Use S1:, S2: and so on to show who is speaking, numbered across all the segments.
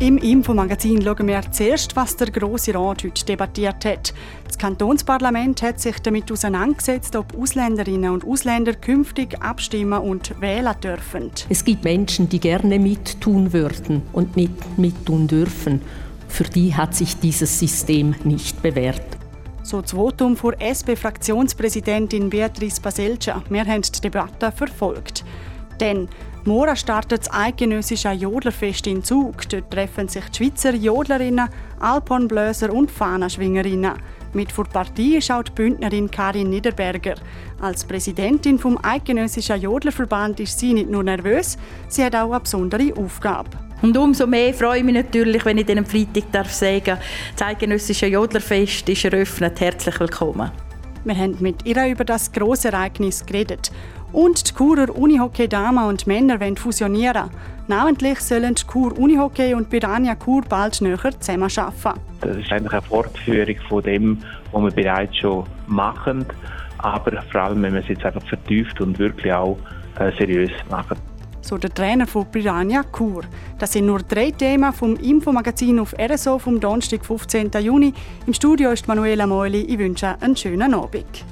S1: Im Infomagazin schauen wir zuerst, was der Grosse Rat heute debattiert hat. Das Kantonsparlament hat sich damit auseinandergesetzt, ob Ausländerinnen und Ausländer künftig abstimmen und wählen dürfen.
S2: Es gibt Menschen, die gerne mittun würden und nicht mittun dürfen. Für die hat sich dieses System nicht bewährt.
S1: So das Votum von SP-Fraktionspräsidentin Beatrice Baselca. Wir haben die Debatte verfolgt. Denn Mora startet das eidgenössische Jodlerfest in Zug. Dort treffen sich die Schweizer Jodlerinnen, Alphornblöser und Fahnaschwingerinnen. Mit vor Partie ist auch die Bündnerin Karin Niederberger. Als Präsidentin vom Eidgenössischen Jodlerverband ist sie nicht nur nervös, sie hat auch eine besondere Aufgabe.
S3: Und umso mehr freue ich mich natürlich, wenn ich den Freitag darf sagen das Eidgenössische Jodlerfest ist eröffnet. Herzlich willkommen.
S1: Wir haben mit ihr über das große Ereignis geredet. Und die Churer Unihockey Damen und Männer wollen fusionieren. Namentlich sollen die Chur Unihockey und Piranha Chur bald näher zusammenarbeiten.
S4: Das ist eigentlich eine Fortführung von dem, was wir bereits schon machen. Aber vor allem, wenn wir es jetzt einfach vertieft und wirklich auch äh, seriös machen.
S1: So der Trainer von Piranha Chur. Das sind nur drei Themen vom Infomagazin auf RSO vom Donnerstag, 15. Juni. Im Studio ist Manuela Meuli. Ich wünsche einen schönen Abend.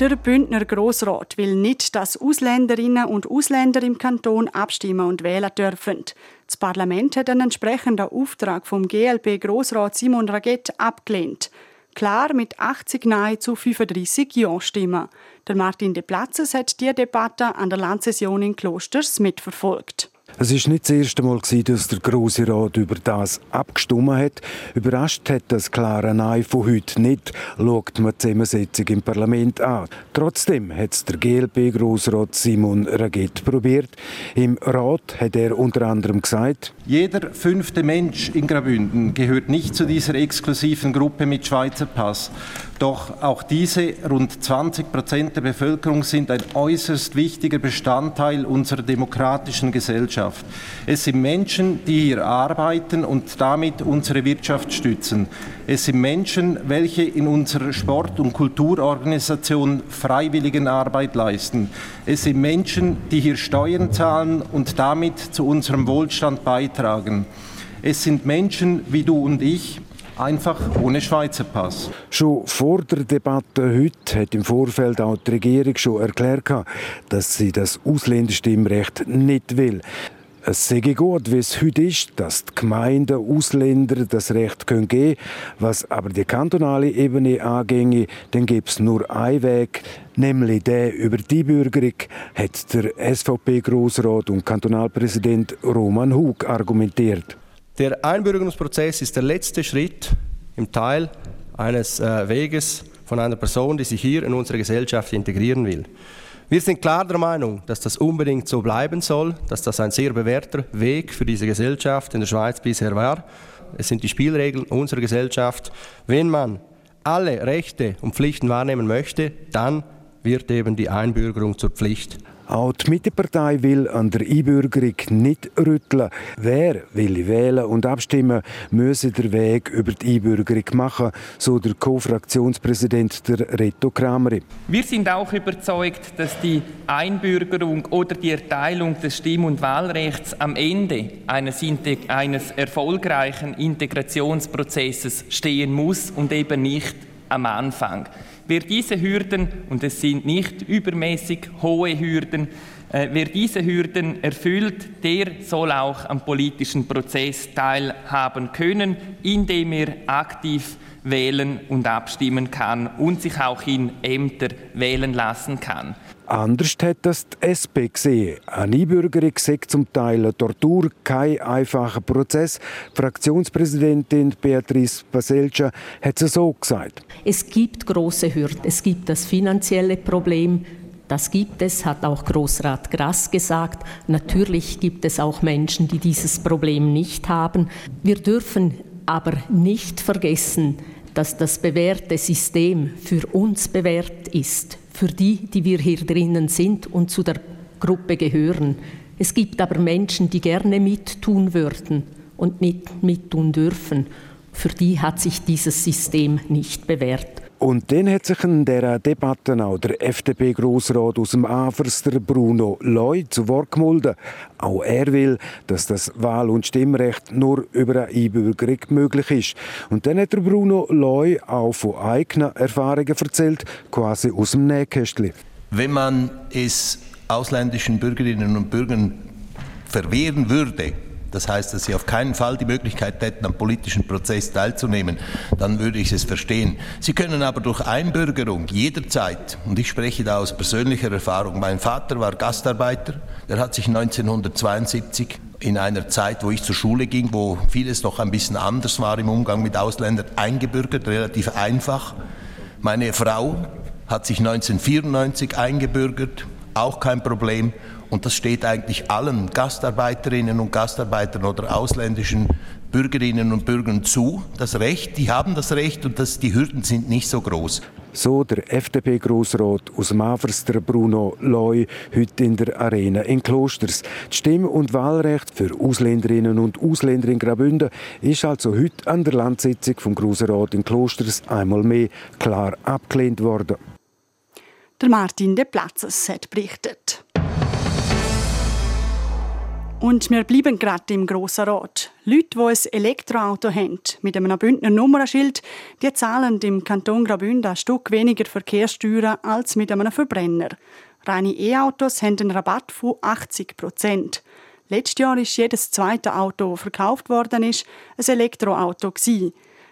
S1: Der Bündner Grossrat will nicht, dass Ausländerinnen und Ausländer im Kanton abstimmen und wählen dürfen. Das Parlament hat einen entsprechenden Auftrag vom GLP Grossrat Simon Raget abgelehnt. Klar mit 80 Nein zu 35 Ja-Stimmen. Der Martin de Platzes hat die Debatte an der Landsession in Klosters mitverfolgt.
S5: Es ist nicht das erste Mal, dass der Grosse Rat über das abgestimmt hat. Überrascht hat das klare Nein von heute nicht, schaut man die Zusammensetzung im Parlament an. Trotzdem hat es der GLP-Grossrat Simon Raget probiert. Im Rat hat er unter anderem gesagt,
S6: jeder fünfte Mensch in Graubünden gehört nicht zu dieser exklusiven Gruppe mit Schweizer Pass. Doch auch diese rund 20 Prozent der Bevölkerung sind ein äußerst wichtiger Bestandteil unserer demokratischen Gesellschaft. Es sind Menschen, die hier arbeiten und damit unsere Wirtschaft stützen. Es sind Menschen, welche in unserer Sport- und Kulturorganisation Freiwilligenarbeit leisten. Es sind Menschen, die hier Steuern zahlen und damit zu unserem Wohlstand beitragen. Es sind Menschen wie du und ich, einfach ohne Schweizer Pass.
S5: Schon vor der Debatte heute hat im Vorfeld auch die Regierung schon erklärt, dass sie das Ausländerstimmrecht nicht will. Es sei gut, wie es heute ist, dass die Gemeinden Ausländer das Recht geben können. Was aber die kantonale Ebene anginge, dann gibt es nur einen Weg, nämlich der über die Bürgerung, hat der SVP-Grossrat und Kantonalpräsident Roman Hug argumentiert.
S7: Der Einbürgerungsprozess ist der letzte Schritt im Teil eines äh, Weges von einer Person, die sich hier in unsere Gesellschaft integrieren will. Wir sind klar der Meinung, dass das unbedingt so bleiben soll, dass das ein sehr bewährter Weg für diese Gesellschaft in der Schweiz bisher war. Es sind die Spielregeln unserer Gesellschaft. Wenn man alle Rechte und Pflichten wahrnehmen möchte, dann wird eben die Einbürgerung zur Pflicht.
S5: Auch die Mittepartei will an der Einbürgerung nicht rütteln. Wer will wählen und abstimmen, müsse der Weg über die Einbürgerung machen, so der Co-Fraktionspräsident der Reto Krameri.
S8: Wir sind auch überzeugt, dass die Einbürgerung oder die Erteilung des Stimm- und Wahlrechts am Ende eines, eines erfolgreichen Integrationsprozesses stehen muss und eben nicht am Anfang. Wer diese Hürden, und es sind nicht übermäßig hohe Hürden, äh, wer diese Hürden erfüllt, der soll auch am politischen Prozess teilhaben können, indem er aktiv wählen und abstimmen kann und sich auch in Ämter wählen lassen kann.
S5: Anders hat das die SP gesehen. Eine Einbürgerung sei zum Teil eine Tortur, kein einfacher Prozess. Die Fraktionspräsidentin Beatrice Baselca hat es so gesagt.
S2: Es gibt große Hürden. Es gibt das finanzielle Problem. Das gibt es, hat auch Großrat Grass gesagt. Natürlich gibt es auch Menschen, die dieses Problem nicht haben. Wir dürfen aber nicht vergessen, dass das bewährte System für uns bewährt ist für die, die wir hier drinnen sind und zu der Gruppe gehören. Es gibt aber Menschen, die gerne mittun würden und nicht mittun dürfen. Für die hat sich dieses System nicht bewährt.
S5: Und dann hat sich in dieser Debatte auch der FDP-Grossrat aus dem Afers, der Bruno Leu, zu Wort gemeldet. Auch er will, dass das Wahl- und Stimmrecht nur über eine Einbürgerung möglich ist. Und dann hat der Bruno Leu auch von eigenen Erfahrungen erzählt, quasi aus dem Nähkästchen.
S9: Wenn man es ausländischen Bürgerinnen und Bürgern verwehren würde, das heißt, dass sie auf keinen Fall die Möglichkeit hätten, am politischen Prozess teilzunehmen, dann würde ich es verstehen. Sie können aber durch Einbürgerung jederzeit, und ich spreche da aus persönlicher Erfahrung, mein Vater war Gastarbeiter, der hat sich 1972 in einer Zeit, wo ich zur Schule ging, wo vieles noch ein bisschen anders war im Umgang mit Ausländern, eingebürgert, relativ einfach. Meine Frau hat sich 1994 eingebürgert, auch kein Problem. Und das steht eigentlich allen Gastarbeiterinnen und Gastarbeitern oder ausländischen Bürgerinnen und Bürgern zu, das Recht. Die haben das Recht und das, die Hürden sind nicht so groß.
S5: So der FDP-Grossrat aus Mavers, der Bruno Loi, heute in der Arena in Klosters. Das Stimm- und Wahlrecht für Ausländerinnen und Ausländer in Graubünden ist also heute an der Landsitzung vom Grossrat in Klosters einmal mehr klar abgelehnt worden.
S1: Der Martin de Platzes hat berichtet. Und wir bleiben gerade im Grossen Rat. Leute, die ein Elektroauto haben, mit einem Bündner Nummernschild, die zahlen im Kanton Graubünden ein Stück weniger Verkehrssteuern als mit einem Verbrenner. Reine E-Autos haben einen Rabatt von 80 Prozent. Letztes Jahr ist jedes zweite Auto, das verkauft worden ist, ein Elektroauto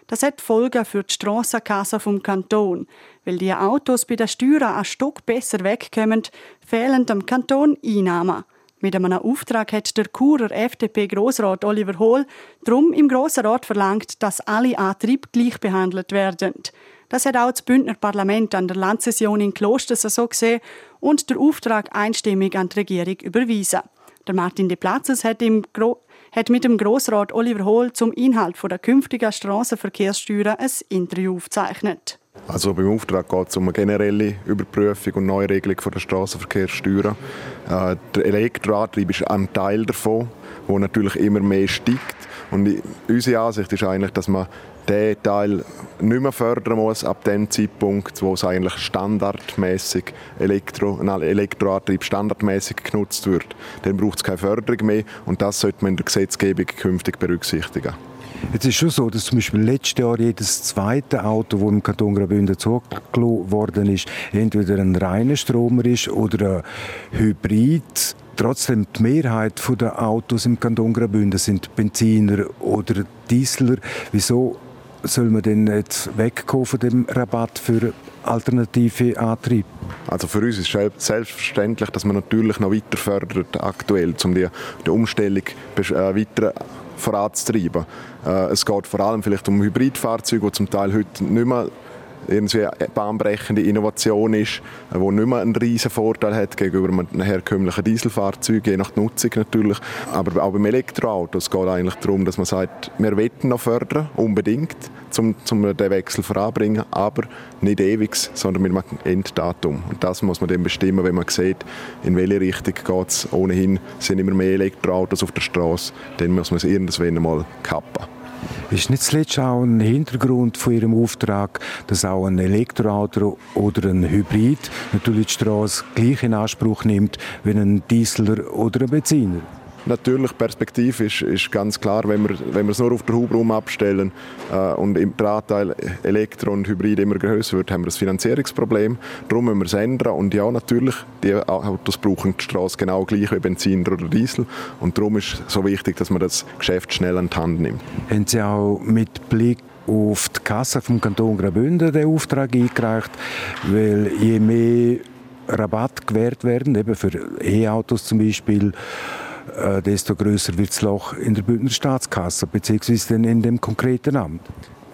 S1: Das hat Folgen für die Strassenkasse vom Kanton. Weil die Autos bei den Steuern ein Stück besser wegkommen, fehlen dem Kanton Einnahmen. Mit einem Auftrag hat der Churer FDP-Grossrat Oliver Hohl drum im Grossen Rat verlangt, dass alle Antriebe gleich behandelt werden. Das hat auch das Bündner Parlament an der Landsession in Klosters so gesehen und der Auftrag einstimmig an die Regierung überwiesen. Der Martin de Platzes hat, hat mit dem Grossrat Oliver Hohl zum Inhalt der künftigen Strassenverkehrssteuer ein Interview aufgezeichnet.
S10: Also beim Auftrag geht es um eine generelle Überprüfung und Neuregelung der Straßenverkehrssteuern. Äh, der Elektroantrieb ist ein Teil davon, der natürlich immer mehr steigt. Und unsere Ansicht ist eigentlich, dass man diesen Teil nicht mehr fördern muss ab dem Zeitpunkt, wo es eigentlich standardmäßig Elektro, Elektroantrieb standardmäßig genutzt wird. Dann braucht es keine Förderung mehr und das sollte man in der Gesetzgebung künftig berücksichtigen.
S5: Es ist schon so, dass zum Beispiel letztes Jahr jedes zweite Auto, das im Kanton Graubünden zugelassen worden ist, entweder ein reiner Stromer ist oder ein Hybrid. Trotzdem die Mehrheit der Autos im Kanton Graubünden sind Benziner oder Dieseler. Wieso soll man denn jetzt wegkommen von dem Rabatt für alternative Antrieb?
S10: Also für uns ist selbstverständlich, dass man natürlich noch weiter fördert aktuell, um die, die Umstellung äh, weiter voranzutreiben. Äh, es geht vor allem vielleicht um Hybridfahrzeuge, die zum Teil heute nicht mehr irgendwie eine bahnbrechende Innovation ist, die nicht mehr einen riesen Vorteil hat gegenüber einem herkömmlichen Dieselfahrzeug, je nach Nutzung natürlich. Aber auch beim Elektroauto es geht eigentlich darum, dass man sagt, wir wollen noch fördern, unbedingt, um, um den Wechsel voranzubringen, aber nicht ewig, sondern mit einem Enddatum. Und das muss man dann bestimmen, wenn man sieht, in welche Richtung geht es. Ohnehin sind immer mehr Elektroautos auf der Straße, dann muss man es irgendwann mal kappen.
S5: Ist nicht zuletzt auch ein Hintergrund von Ihrem Auftrag, dass auch ein Elektroauto oder ein Hybrid natürlich die Straße gleich in Anspruch nimmt wie ein Dieseler oder ein Benziner?
S10: Natürlich, perspektivisch ist ganz klar, wenn wir, wenn wir es nur auf den Hubraum abstellen äh, und der Anteil Elektro und Hybrid immer größer wird, haben wir ein Finanzierungsproblem. Darum müssen wir es ändern. Und ja, natürlich, die Autos brauchen die Straße genau gleich wie Benziner oder Diesel. Und darum ist es so wichtig, dass man das Geschäft schnell an die Hand nimmt.
S5: Haben Sie auch mit Blick auf die Kasse vom Kanton Graubünden den Auftrag eingereicht, weil je mehr Rabatt gewährt werden, eben für E-Autos zum Beispiel, desto größer wird das Loch in der Bündner Staatskasse, beziehungsweise in dem konkreten Amt.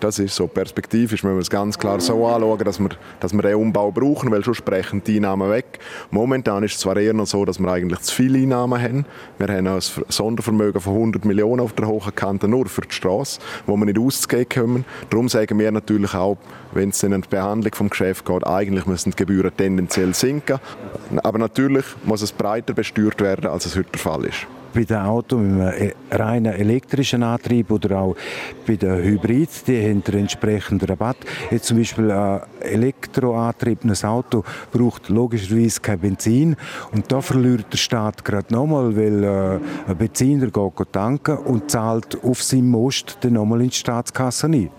S10: Das ist so. Perspektivisch müssen wir es ganz klar so anschauen, dass wir, dass wir den Umbau brauchen, weil schon sprechen die Einnahmen weg. Momentan ist es zwar eher noch so, dass wir eigentlich zu viele Einnahmen haben. Wir haben ein Sondervermögen von 100 Millionen auf der hohen Kante nur für die Straße, wo wir nicht auszugehen können. Darum sagen wir natürlich auch, wenn es in eine Behandlung vom Geschäft geht, eigentlich müssen die Gebühren tendenziell sinken. Aber natürlich muss es breiter besteuert werden, als es heute der Fall ist
S5: bei den Autos mit einem e- reinen elektrischen Antrieb oder auch bei den Hybrids, die haben einen entsprechenden Rabatt. Jetzt zum Beispiel ein elektroantriebenes Auto braucht logischerweise kein Benzin und da verliert der Staat gerade nochmal, weil äh, ein Benziner geht tanken und zahlt auf seinem Most dann nochmal in die Staatskasse ein.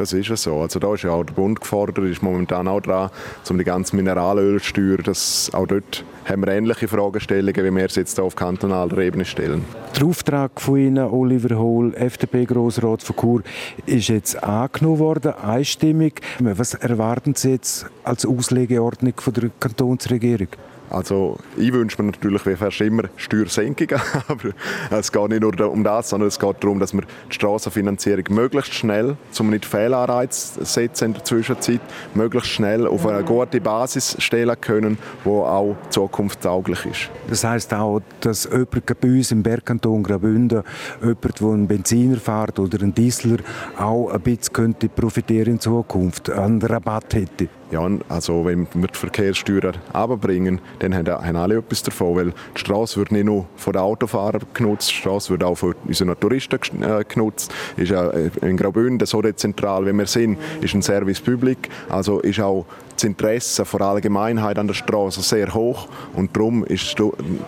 S10: Das ist ja so. Also da ist ja auch der Bund gefordert, ist momentan auch dran, um die ganze Mineralölsteuer, das, auch dort haben wir ähnliche Fragestellungen, wie wir es jetzt auf kantonaler Ebene stellen.
S5: Der Auftrag von Ihnen, Oliver Hohl, FDP-Grossrat von Chur, ist jetzt angenommen worden, einstimmig. Was erwarten Sie jetzt als Auslegeordnung von der Kantonsregierung?
S10: Also ich wünsche mir natürlich wie fast immer Steuersenkungen, aber es geht nicht nur um das, sondern es geht darum, dass wir die Strassenfinanzierung möglichst schnell, um nicht Fehlanreiz setzen in der Zwischenzeit, möglichst schnell auf eine gute Basis stellen können, die auch zukunftstauglich ist.
S5: Das heißt auch, dass jemand bei uns im Bergkanton Graubünden, jemand, der einen Benziner fährt oder einen Dieseler, auch ein bisschen könnte profitieren in Zukunft, einen Rabatt hätte.
S10: Ja, also wenn wir die Verkehrssteuer abbringen, dann haben alle etwas davon, weil die Straße wird nicht nur von den Autofahrern genutzt, die Straße wird auch von unseren Touristen äh, genutzt. Ist ja äh, in Graubünden so dezentral, wie wir sind, ist ein Service Public, also ist auch das Interesse der Allgemeinheit an der Straße sehr hoch und darum ist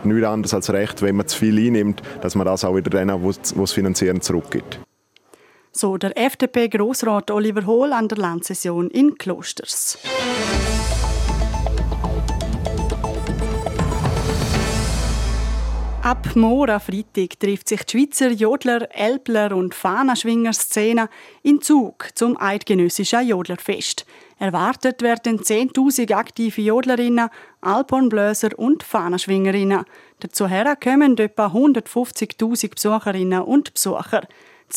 S10: nichts anderes als recht, wenn man zu viel einnimmt, dass man das auch wieder denen, die es finanzieren, zurückgibt.
S1: So der FDP-Grossrat Oliver Hohl an der Landsession in Klosters. Ab morgen Freitag trifft sich die Schweizer Jodler, Elbler und Fahnaschwinger-Szene in Zug zum eidgenössischen Jodlerfest. Erwartet werden 10.000 aktive Jodlerinnen, Alphornblöser und Fahnaschwingerinnen. Dazu kommen etwa 150.000 Besucherinnen und Besucher.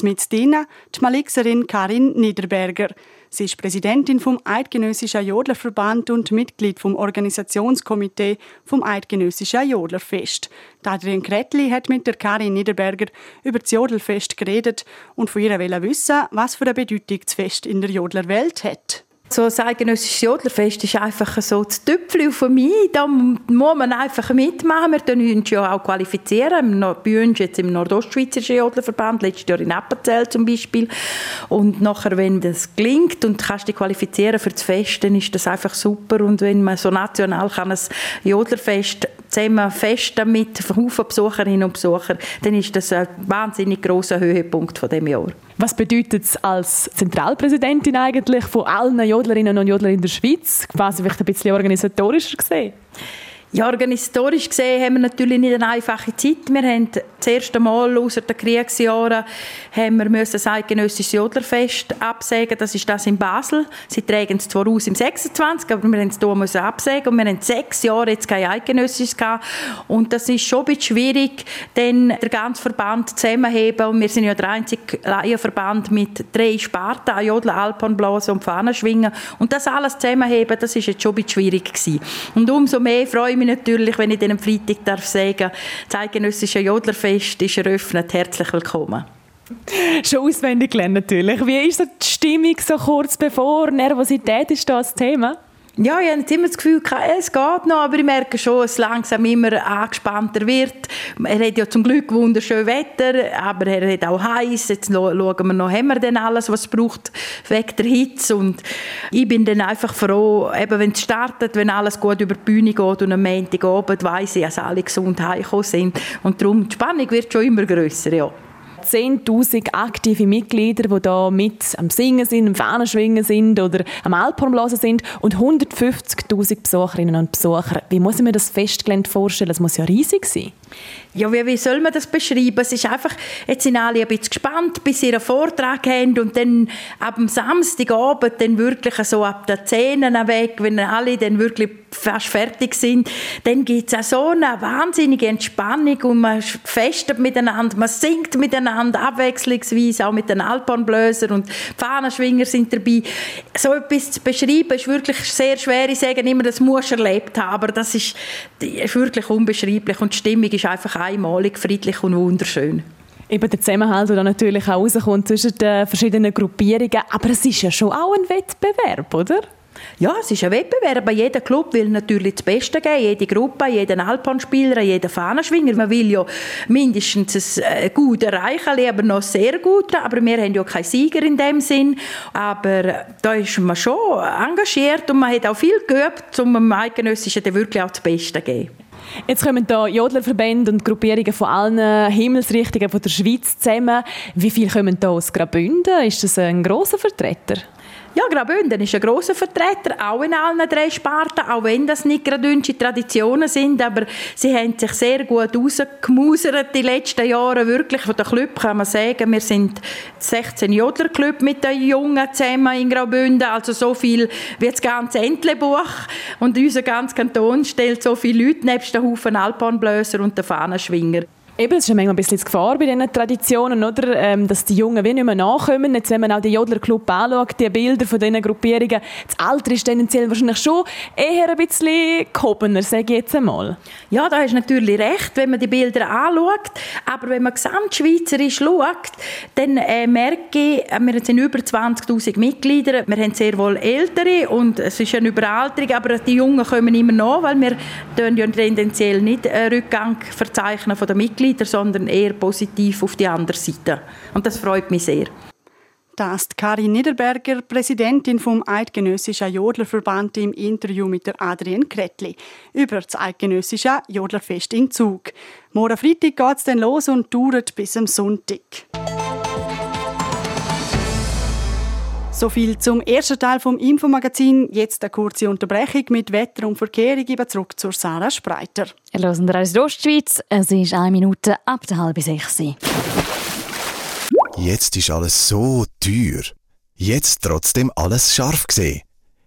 S1: Mit denen die Malixerin Karin Niederberger. Sie ist Präsidentin vom Eidgenössischen Jodlerverband und Mitglied vom Organisationskomitee vom Eidgenössischen Jodlerfest. Adrian Kretli hat mit der Karin Niederberger über das Jodlerfest geredet und von ihr wissen, was für eine Bedeutung das Fest in der Jodlerwelt hat.
S3: So ein eidgenössisches Jodlerfest ist einfach so das Tüpfel für mich. Da muss man einfach mitmachen. Wir können uns ja auch qualifizieren. Bei uns jetzt im Nordostschweizerischen Jodlerverband, letztes Jahr in Appenzell zum Beispiel. Und nachher, wenn das gelingt und kannst dich qualifizieren für das Fest, dann ist das einfach super. Und wenn man so national kann ein Jodlerfest zusammen fest mit Haufen Besucherinnen und Besuchern, dann ist das ein wahnsinnig großer Höhepunkt von dem Jahr.
S11: Was bedeutet es als Zentralpräsidentin eigentlich von allen Jodlerinnen und Jodlern in der Schweiz, quasi vielleicht ein bisschen organisatorischer gesehen?
S3: Ja, organisatorisch gesehen haben wir natürlich nicht eine einfache Zeit. Wir haben das erste Mal aus den Kriegsjahren haben wir das eidgenössische Jodlerfest absägen. Das ist das in Basel. Sie tragen es zwar aus im 26, aber wir haben es hier absägen und wir haben sechs Jahre jetzt kein eidgenössisches. Und das ist schon ein bisschen schwierig, denn der ganze Verband zusammenheben und wir sind ja der einzige Laienverband mit drei Sparten, Jodler, Alpenblasen und Fahnenschwingen und das alles zusammenheben, das ist jetzt schon ein bisschen schwierig gewesen. Und umso mehr freue ich mich natürlich, wenn ich am Freitag darf sagen das eidgenössische Jodlerfest ist eröffnet. Herzlich willkommen.
S11: Schon auswendig gelernt natürlich. Wie ist die Stimmung so kurz bevor? Nervosität ist das Thema?
S3: Ja, ich habe jetzt immer das Gefühl, es geht noch, aber ich merke schon, dass es langsam immer angespannter wird. Er hat ja zum Glück wunderschön Wetter, aber er hat auch heiß. Jetzt schauen wir noch, haben wir denn alles, was es braucht, wegen der Hitze. Und ich bin dann einfach froh, eben wenn es startet, wenn alles gut über die Bühne geht und am Montagabend weiss ich, dass alle gesund heimgekommen sind. Und darum, die Spannung wird schon immer grösser, ja.
S11: 10.000 aktive Mitglieder, die da mit am Singen sind, am Fahnenschwingen sind oder am Alphornblasen sind und 150.000 Besucherinnen und Besucher. Wie muss ich mir das Festgelände vorstellen? Das muss ja riesig sein.
S3: Ja, wie, wie soll man das beschreiben? Es ist einfach, jetzt sind alle ein bisschen gespannt, bis sie ihren Vortrag haben und dann ab dem Samstagabend dann wirklich so ab der Zähne weg, wenn alle dann wirklich fast fertig sind, dann gibt es auch so eine wahnsinnige Entspannung und man festet miteinander, man singt miteinander, abwechslungsweise, auch mit den Alphornbläsern und Fahnenschwinger sind dabei. So etwas zu beschreiben, ist wirklich sehr schwer. Ich sage immer, das muss erlebt haben, aber das ist, ist wirklich unbeschreiblich und die Stimmung ist einfach einmalig, friedlich und wunderschön.
S11: Eben der Zusammenhalt, der natürlich auch rauskommt zwischen den verschiedenen Gruppierungen. Aber es ist ja schon auch ein Wettbewerb, oder?
S3: Ja, es ist ein Wettbewerb. Jeder Club will natürlich das Beste geben. Jede Gruppe, jeder Alpenspieler, jeder Fahnenschwinger. Man will ja mindestens ein äh, gut erreichen, aber noch sehr gut. Aber wir haben ja keinen Sieger in dem Sinn. Aber da ist man schon engagiert und man hat auch viel geübt, um dem Eidgenössischen wirklich auch das Beste zu geben.
S11: Jetzt kommen da Jodlerverbände und Gruppierungen von allen Himmelsrichtungen von der Schweiz zusammen. Wie viel kommen da aus Graubünden? Ist das ein großer Vertreter?
S3: Ja, Graubünden ist ein großer Vertreter, auch in allen drei Sparten, auch wenn das nicht gradünsche Traditionen sind, aber sie haben sich sehr gut rausgemusert die letzten Jahre, wirklich von den Club kann man sagen, wir sind 16 Jodler-Club mit den Jungen zusammen in Graubünden, also so viel wie das ganze Entlebuch und unser ganzer Kanton stellt so viele Leute nebst den Haufen Alpanblöser und den Fahnenschwinger.
S11: Eben, es ist manchmal ein bisschen die Gefahr bei diesen Traditionen, oder? Ähm, dass die Jungen wie nicht mehr nachkommen. Jetzt, wenn man auch die Jodler-Club anschaut, die Bilder von diesen Gruppierungen, das Alter ist tendenziell wahrscheinlich schon eher ein bisschen gehobener, sage ich jetzt einmal.
S3: Ja, da hast du natürlich recht, wenn man die Bilder anschaut. Aber wenn man gesamtschweizerisch schaut, dann äh, merke ich, äh, wir sind über 20'000 Mitglieder, wir haben sehr wohl Ältere und es ist eine Überalterung, aber die Jungen kommen immer nach, weil wir ja tendenziell nicht einen Rückgang verzeichnen von den Mitgliedern Mitglieder, sondern eher positiv auf die andere Seite. Und das freut mich sehr.
S1: Das ist Karin Niederberger, Präsidentin vom Eidgenössischen Jodlerverband im Interview mit der Adrienne Kretli über das Eidgenössische Jodlerfest in Zug. Morgen Freitag geht es dann los und dauert bis am Sonntag. So viel zum ersten Teil vom Infomagazin. Jetzt eine kurze Unterbrechung mit Wetter und Verkehr. Ich gebe zurück zur Sarah Spreiter.
S12: Wir hören aus der Ostschweiz. Es ist eine Minute ab der halben sechs.
S13: Jetzt ist alles so teuer. Jetzt trotzdem alles scharf gesehen.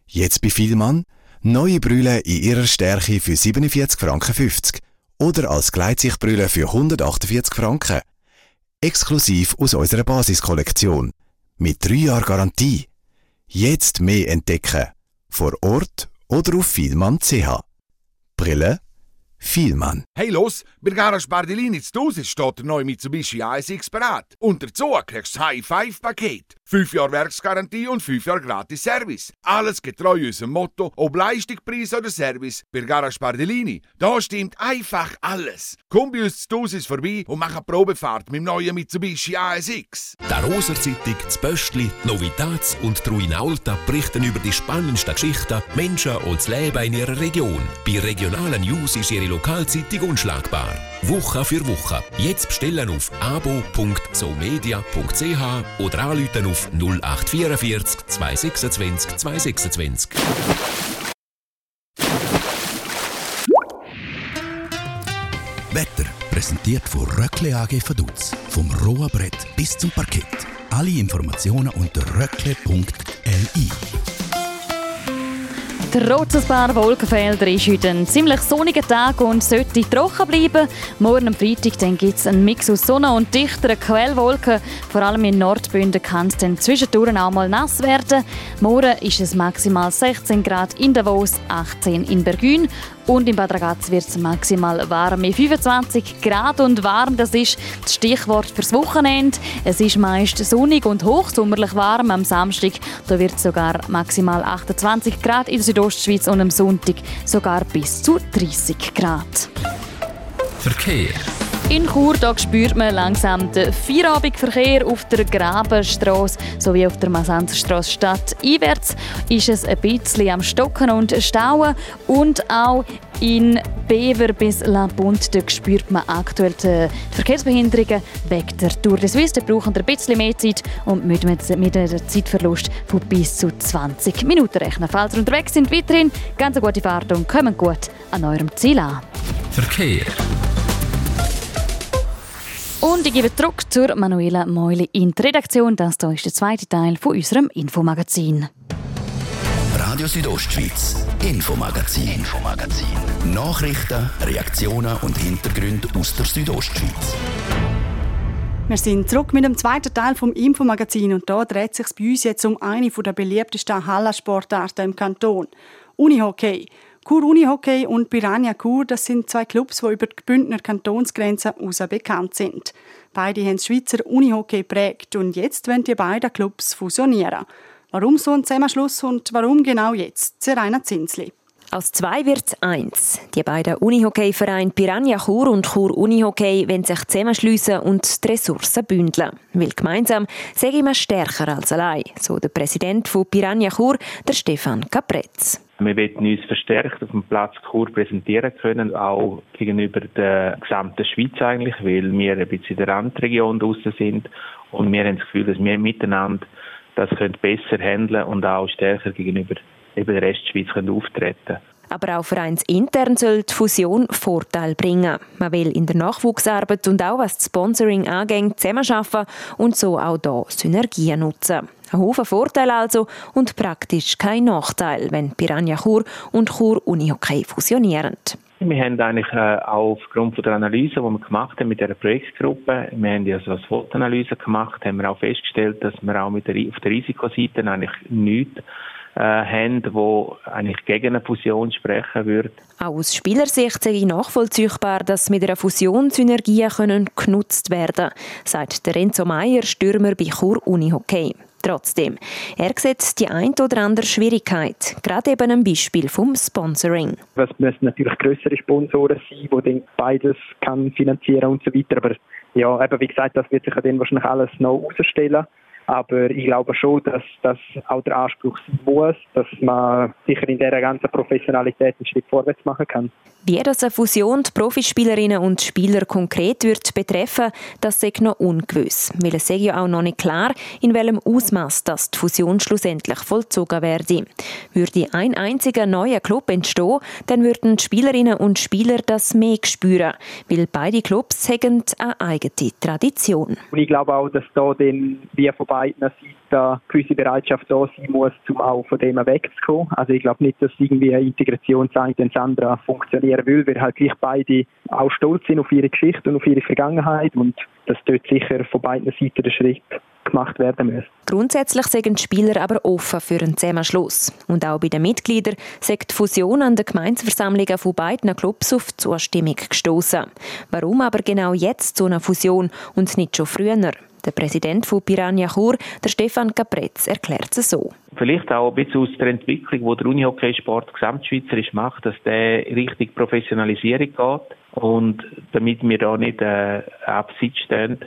S13: Jetzt bei Vielmann neue Brille in ihrer Stärke für 47 Franken 50 oder als Gleitsichtbrille für 148 Franken. Exklusiv aus unserer Basiskollektion mit drei Jahren Garantie. Jetzt mehr entdecken. Vor Ort oder auf vielmann.ch. Brille Vielmann.
S14: Hey los, bei Garage Bardellini zu Hause steht der neue Mitsubishi ASX bereit. Und dazu kriegst du das High-Five-Paket. 5 Jahre Werksgarantie und 5 Jahre gratis Service. Alles getreu unserem Motto, ob Leistung, Preis oder Service. Bei Garage Bardellini, da stimmt einfach alles. Komm bei uns zu Hause vorbei und mach eine Probefahrt mit dem neuen Mitsubishi ASX.
S15: Der Roser Zeitung, das Böstli, Novitats und Truina Alta berichten über die spannendsten Geschichten, Menschen und das Leben in ihrer Region. Bei regionalen News ist ihre Lokalzeitung unschlagbar. Woche für Woche. Jetzt bestellen auf abo.somedia.ch oder anrufen auf 0844 226 226.
S13: Wetter präsentiert von Röckle AG Vaduz. Vom rohen Brett bis zum Parkett. Alle Informationen unter röckle.li.
S12: Trotz ein paar Wolkenfelder ist heute ein ziemlich sonniger Tag und sollte trocken bleiben. Morgen am Freitag gibt es einen Mix aus Sonne und dichteren Quellwolken. Vor allem in Nordbünden kann es dann zwischendurch auch mal nass werden. Morgen ist es maximal 16 Grad in Davos, 18 in Bergün und in Bad Ragaz wird es maximal warm. Mit 25 Grad und warm, das ist das Stichwort fürs Wochenende. Es ist meist sonnig und hochsommerlich warm. Am Samstag da wird es sogar maximal 28 Grad in der Südostschweiz und am Sonntag sogar bis zu 30 Grad.
S15: Verkehr.
S12: In Chur da spürt man langsam den Feierabendverkehr auf der Grabenstrasse sowie auf der Masanzerstrasse Stadt. Einwärts ist es ein bisschen am Stocken und Stauen und auch in Bever bis La Punt spürt man aktuell die Verkehrsbehinderungen wegen der Tour de Suisse. Da brauchen ein bisschen mehr Zeit und mit, mit einem Zeitverlust von bis zu 20 Minuten rechnen. Falls ihr unterwegs sind, weiterhin ganz eine gute Fahrt und kommen gut an eurem Ziel an.
S15: Verkehr.
S12: Und ich gebe zurück zur Manuela Meuli in die Redaktion. Das hier ist der zweite Teil von unserem Infomagazin.
S13: Radio
S16: Südostschweiz, Infomagazin, Infomagazin. Nachrichten, Reaktionen und Hintergründe aus der Südostschweiz.
S1: Wir sind zurück mit dem zweiten Teil vom Infomagazin und da dreht sich bei uns jetzt um eine der beliebtesten Hallensportarten im Kanton. Unihockey. Chur Unihockey und Piranha Chur, das sind zwei Clubs, die über die Bündner Kantonsgrenzen hinaus bekannt sind. Beide haben das Schweizer Unihockey geprägt und jetzt wollen die beiden Clubs fusionieren. Warum so ein Zusammenschluss und warum genau jetzt? Serena Zinsli.
S17: Aus zwei wird eins. Die beiden Unihockey-Vereine Piranha Chur und Chur Unihockey wollen sich zusammenschliessen und die Ressourcen bündeln. Weil gemeinsam sage wir stärker als allein, so der Präsident von Piranha Chur, der Stefan Capretz.
S4: Wir wollen uns verstärkt auf dem Platz Chur präsentieren können, auch gegenüber der gesamten Schweiz eigentlich, weil wir ein bisschen in der Randregion draussen sind und wir haben das Gefühl, dass wir miteinander das besser handeln und auch stärker gegenüber eben der Restschweiz auftreten
S17: aber auch vereinsintern soll die Fusion Vorteil bringen. Man will in der Nachwuchsarbeit und auch was das Sponsoring angeht, zusammenarbeiten und so auch hier Synergien nutzen. Ein Haufen Vorteile also und praktisch kein Nachteil, wenn Piranha Chur und Chur Unihockey fusionieren.
S4: Wir haben eigentlich äh, aufgrund der Analyse, die wir gemacht haben mit dieser Projektgruppe, wir haben ja so eine SWOT-Analyse gemacht, haben wir auch festgestellt, dass wir auch mit der, auf der Risikoseite eigentlich nichts äh, haben, wo eigentlich gegen eine Fusion sprechen würde.
S17: Auch aus Spielersicht sei nachvollziehbar, dass mit einer Fusion Synergien können genutzt werden sagt der Renzo Meyer, Stürmer bei Chur Unihockey. Trotzdem, er sieht die ein oder andere Schwierigkeit, gerade eben ein Beispiel vom Sponsoring.
S18: Es müssen natürlich größere Sponsoren sein, die dann beides kann finanzieren und so weiter. Aber ja, eben wie gesagt, das wird sich dann wahrscheinlich alles noch herausstellen. Aber ich glaube schon, dass das auch der Anspruch sein muss, dass man sicher in dieser ganzen Professionalität einen Schritt vorwärts machen kann.
S17: Wie das eine Fusion die Profispielerinnen und Spieler konkret wird betreffen, das ist noch ungewiss. Weil es sei ja auch noch nicht klar, in welchem Ausmaß das die Fusion schlussendlich vollzogen werde. Würde ein einziger neuer Club entstehen, dann würden die Spielerinnen und Spieler das mehr spüren, weil beide Clubs haben eine eigene Tradition.
S18: Und ich glaube auch, dass da dann wie von beiden Seiten gewisse Bereitschaft da sein muss, um auch von dem wegzukommen. Also ich glaube nicht, dass irgendwie eine Integration sagt, wenn das andere funktionieren will, weil halt gleich beide auch stolz sind auf ihre Geschichte und auf ihre Vergangenheit und dass dort sicher von beiden Seiten der Schritt gemacht werden muss.
S17: Grundsätzlich sind die Spieler aber offen für einen Zusammenschluss. Und auch bei den Mitgliedern sagt die Fusion an den Gemeinsversammlungen von beiden Clubs auf Zustimmung gestoßen. Warum aber genau jetzt so eine Fusion und nicht schon früher? Der Präsident von Piranha Chur, der Stefan Capretz, erklärt es so.
S4: Vielleicht auch ein bisschen aus der Entwicklung, die der Unihockeysport gesamtschweizerisch macht, dass der Richtung Professionalisierung geht. Und damit wir da nicht äh, abseits stehen,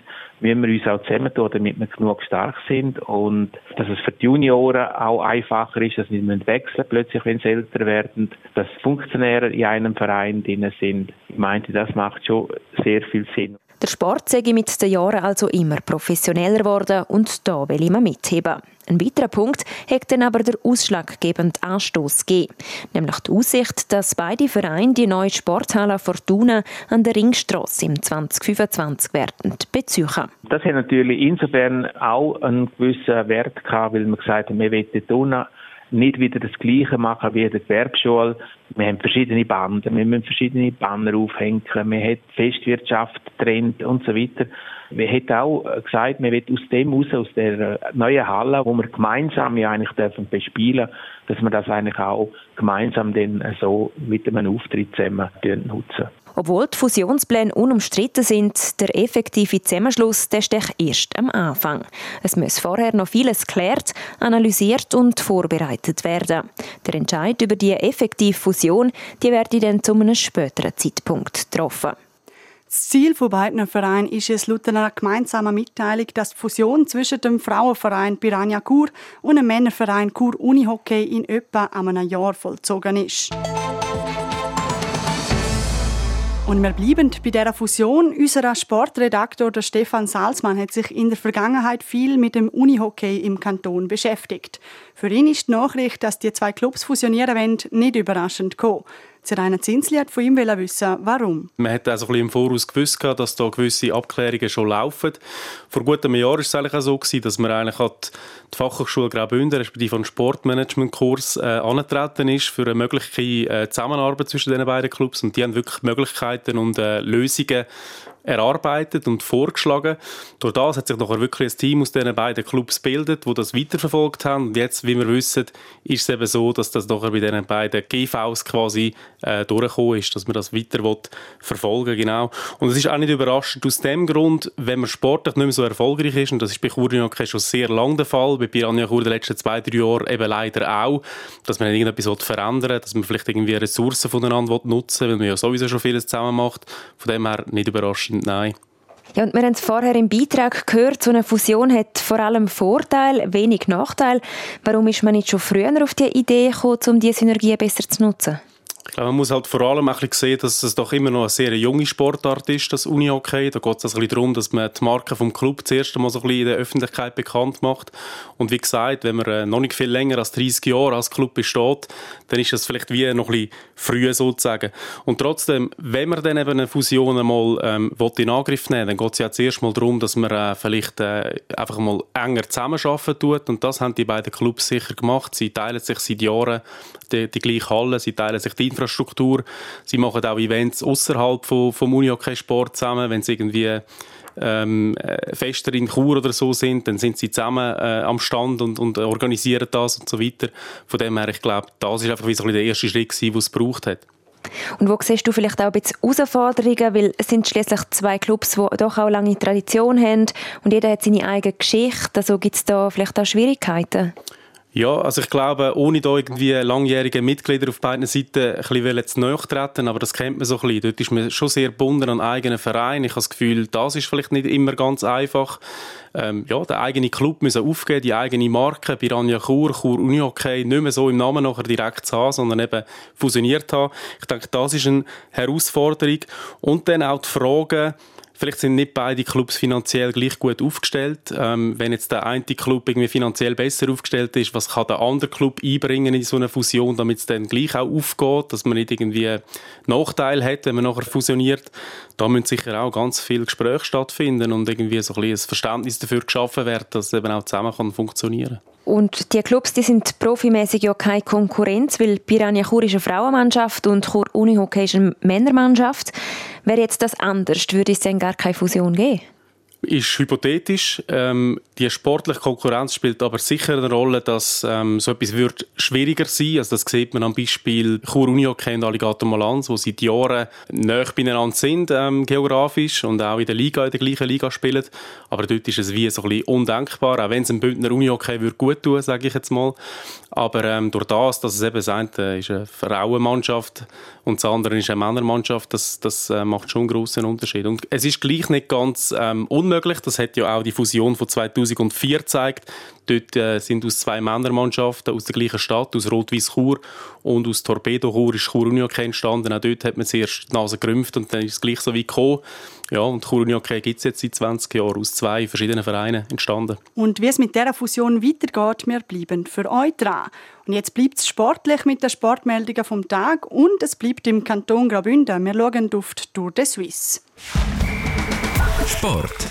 S4: müssen wir uns auch zusammentun, damit wir genug stark sind und dass es für die Junioren auch einfacher ist, dass sie nicht wechseln plötzlich, wenn sie älter werden, dass Funktionäre in einem Verein drin sind. Ich meinte, das macht schon sehr viel Sinn.
S17: Der Sport sei mit den Jahren also immer professioneller geworden und da will ich mal mitheben. Ein weiterer Punkt hat dann aber der ausschlaggebende Anstoß gegeben, nämlich die Aussicht, dass beide Vereine die neue Sporthalle Fortuna an der Ringstrasse im 2025 werden beziehen.
S4: Das hat natürlich insofern auch einen gewissen Wert gehabt, weil man gesagt hat, wir wollen die nicht wieder das Gleiche machen wie in der Gewerbeschule. Wir haben verschiedene Banden, wir müssen verschiedene Banner aufhängen, wir haben Festwirtschaft Trend und so weiter. Wir haben auch gesagt, wir wollen aus dem raus, aus der neuen Halle, wo wir gemeinsam ja eigentlich dürfen bespielen, dass wir das eigentlich auch gemeinsam dann so mit einem Auftritt zusammen nutzen.
S17: Obwohl die Fusionspläne unumstritten sind, der effektive Zusammenschluss steht erst am Anfang. Es muss vorher noch vieles geklärt, analysiert und vorbereitet werden. Der Entscheid über die effektive Fusion die werde dann zu einem späteren Zeitpunkt getroffen.
S1: Das Ziel von beiden Vereinen ist es laut einer gemeinsamen Mitteilung, dass die Fusion zwischen dem Frauenverein Piranha Kur und dem Männerverein Kur Unihockey in etwa einem Jahr vollzogen ist. Und wir bleiben bei dieser Fusion. Unser Sportredaktor der Stefan Salzmann hat sich in der Vergangenheit viel mit dem Unihockey im Kanton beschäftigt. Für ihn ist die Nachricht, dass die zwei Clubs fusionieren wollen, nicht überraschend gekommen. Sirena Zinsli hat von ihm wissen, warum.
S19: Man hat also im Voraus gewusst, dass da gewisse Abklärungen schon laufen. Vor gut einem Jahr war es eigentlich auch so, dass man eigentlich hat die Fachhochschule Graubünden, respektive einen Sportmanagementkurs äh, angetreten ist für eine mögliche äh, Zusammenarbeit zwischen den beiden Clubs. Und die haben wirklich Möglichkeiten und äh, Lösungen erarbeitet und vorgeschlagen. Durch das hat sich nachher wirklich ein Team aus diesen beiden Clubs gebildet, die das weiterverfolgt haben. Und jetzt, wie wir wissen, ist es eben so, dass das nachher bei diesen beiden GVs quasi äh, durchgekommen ist, dass man das weiter verfolgen genau. Und es ist auch nicht überraschend aus dem Grund, wenn man sportlich nicht mehr so erfolgreich ist, und das ist bei Chur schon sehr lange der Fall, bei Piranha Chur in den letzten zwei, drei Jahren eben leider auch, dass man irgendetwas verändern will, dass man vielleicht irgendwie Ressourcen voneinander nutzen will, weil man ja sowieso schon vieles zusammen macht. Von dem her nicht überraschend, nein.
S17: Ja, und wir haben es vorher im Beitrag gehört, so eine Fusion hat vor allem Vorteil, wenig Nachteil. Warum ist man nicht schon früher auf die Idee gekommen, um diese Synergien besser zu nutzen?
S19: Ich glaube, man muss halt vor allem ein sehen, dass es doch immer noch eine sehr junge Sportart ist, das Unihockey. Da geht es also ein darum, dass man die Marke vom Club zuerst einmal so ein bisschen in der Öffentlichkeit bekannt macht. Und wie gesagt, wenn man äh, noch nicht viel länger als 30 Jahre als Club besteht, dann ist das vielleicht wie noch ein bisschen früh sozusagen. Und trotzdem, wenn man dann eben eine Fusion einmal ähm, in Angriff nehmen dann geht es ja zuerst mal darum, dass man äh, vielleicht äh, einfach mal enger zusammenarbeiten tut. Und das haben die beiden Clubs sicher gemacht. Sie teilen sich seit Jahren die, die gleiche Halle, sie teilen sich die Infrastruktur. Sie machen auch Events außerhalb vom, vom Unihockey-Sport zusammen, wenn es irgendwie ähm, äh, Fester in Chur oder so sind, dann sind sie zusammen äh, am Stand und, und organisieren das und so weiter. Von dem her, ich glaube, das ist einfach wie so ein der erste Schritt den es gebraucht hat.
S17: Und wo siehst du vielleicht auch ein bisschen Herausforderungen, weil es sind schließlich zwei Clubs, die doch auch lange Tradition haben und jeder hat seine eigene Geschichte. Also gibt es da vielleicht auch Schwierigkeiten?
S19: Ja, also ich glaube, ohne da irgendwie langjährige Mitglieder auf beiden Seiten ein bisschen zu nahe treten, aber das kennt man so ein bisschen. Dort ist man schon sehr gebunden an eigenen Verein. Ich habe das Gefühl, das ist vielleicht nicht immer ganz einfach. Ähm, ja, der eigene Club müssen aufgeben, die eigene Marke, Piranha Chur, Chur Unihockey, nicht mehr so im Namen nachher direkt zu haben, sondern eben fusioniert haben. Ich denke, das ist eine Herausforderung. Und dann auch die Frage, Vielleicht sind nicht beide Clubs finanziell gleich gut aufgestellt. Ähm, wenn jetzt der eine Club irgendwie finanziell besser aufgestellt ist, was kann der andere Club einbringen in so eine Fusion, damit es dann gleich auch aufgeht, dass man nicht irgendwie Nachteil hat, wenn man nachher fusioniert. Da müssen sicher auch ganz viele Gespräche stattfinden und irgendwie so ein, ein Verständnis dafür geschaffen werden, dass es eben auch zusammen kann funktionieren kann.
S17: Und die Clubs, die sind profimäßig ja keine Konkurrenz, weil Piranha Chur ist eine Frauenmannschaft und Chur Unihockey ist eine Männermannschaft. Wäre jetzt das anders, würde es dann gar keine Fusion geben?
S19: Ist hypothetisch. Ähm, die sportliche Konkurrenz spielt aber sicher eine Rolle, dass ähm, so etwas wird schwieriger sein. Also das sieht man am Beispiel Chur Unihockey und Alligator Malanz, wo seit Jahren näher beieinander sind ähm, geografisch und auch in der Liga, in der gleichen Liga spielen. Aber dort ist es wie so ein bisschen undenkbar, auch wenn es ein Bündner Unihockey würde gut tun, sage ich jetzt mal. Aber ähm, durch das, dass es eben sagt, äh, ist eine Frauenmannschaft und das andere ist eine Männermannschaft, das, das äh, macht schon einen grossen Unterschied. Und es ist gleich nicht ganz ähm, unmöglich, das hat ja auch die Fusion von 2004 gezeigt. Dort äh, sind aus zwei Männermannschaften aus der gleichen Stadt, aus Rot-Weiß Chur und aus Torpedo Chur ist Chur Unihockey entstanden. Auch dort hat man zuerst die Nase gerümpft und dann ist es gleich so weit gekommen. Ja, und Chur Unihockey gibt es jetzt seit 20 Jahren aus zwei verschiedenen Vereinen entstanden.
S1: Und wie es mit dieser Fusion weitergeht, wir bleiben für euch dran. Und jetzt bleibt es sportlich mit den Sportmeldungen vom Tag und es bleibt im Kanton Graubünden. Wir schauen auf die Tour de Suisse.
S15: Sport.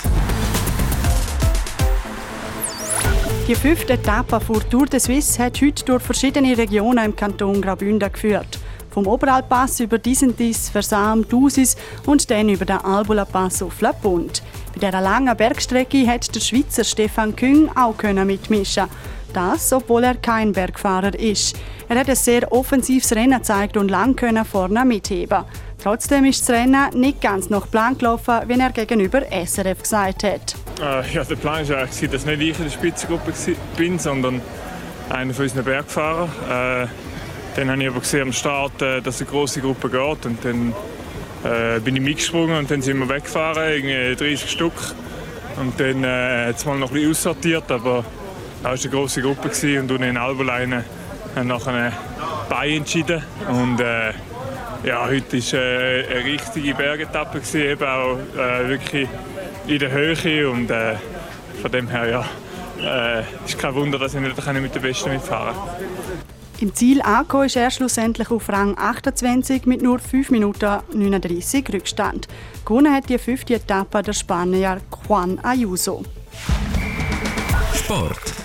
S1: Die fünfte Etappe vor Tour de Suisse hat heute durch verschiedene Regionen im Kanton Graubünden geführt. Vom Oberalpass über Disentis, Versam, Dusis und dann über den Albula-Pass auf La Punt. Bei dieser langen Bergstrecke hat der Schweizer Stefan Küng auch mitmischen das, obwohl er kein Bergfahrer ist. Er hat ein sehr offensives Rennen gezeigt und lang können vorne mitheben. Trotzdem ist das Rennen nicht ganz nach Plan gelaufen, wie er gegenüber SRF gesagt hat.
S20: Äh, ja, der Plan war eigentlich, dass nicht ich in der Spitzengruppe bin, sondern einer von unseren Bergfahrern. Äh, dann habe ich aber gesehen am Start, äh, dass eine große Gruppe geht und dann äh, bin ich mitgesprungen und dann sind wir weggefahren, irgendwie 30 Stück. Und dann äh, hat es mal noch ein bisschen aussortiert, aber da war eine große Gruppe und in Alberleine haben nachher Bein entschieden. Und äh, ja, heute war äh, eine richtige Bergetappe, gewesen, eben auch äh, wirklich in der Höhe. Und äh, von dem her ja, äh, ist kein Wunder, dass ich nicht mit den Besten mitfahren kann.
S1: Im Ziel angekommen ist er schlussendlich auf Rang 28 mit nur 5 Minuten 39 Rückstand. Gewonnen hat die fünfte Etappe der Spanier Juan Ayuso.
S15: Sport.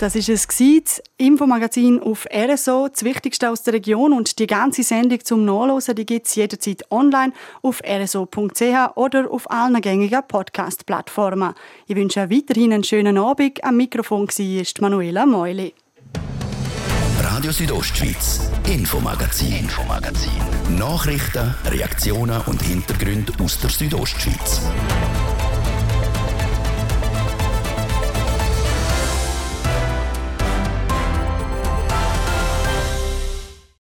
S1: Das ist es das Infomagazin auf RSO, das Wichtigste aus der Region und die ganze Sendung zum Nachlesen, die gibt es jederzeit online auf rso.ch oder auf allen gängigen Podcast-Plattformen. Ich wünsche weiterhin einen schönen Abend. Am Mikrofon war Manuela Meuli.
S16: Radio Südostschweiz, Infomagazin, Infomagazin. Nachrichten, Reaktionen und Hintergründe aus der Südostschweiz.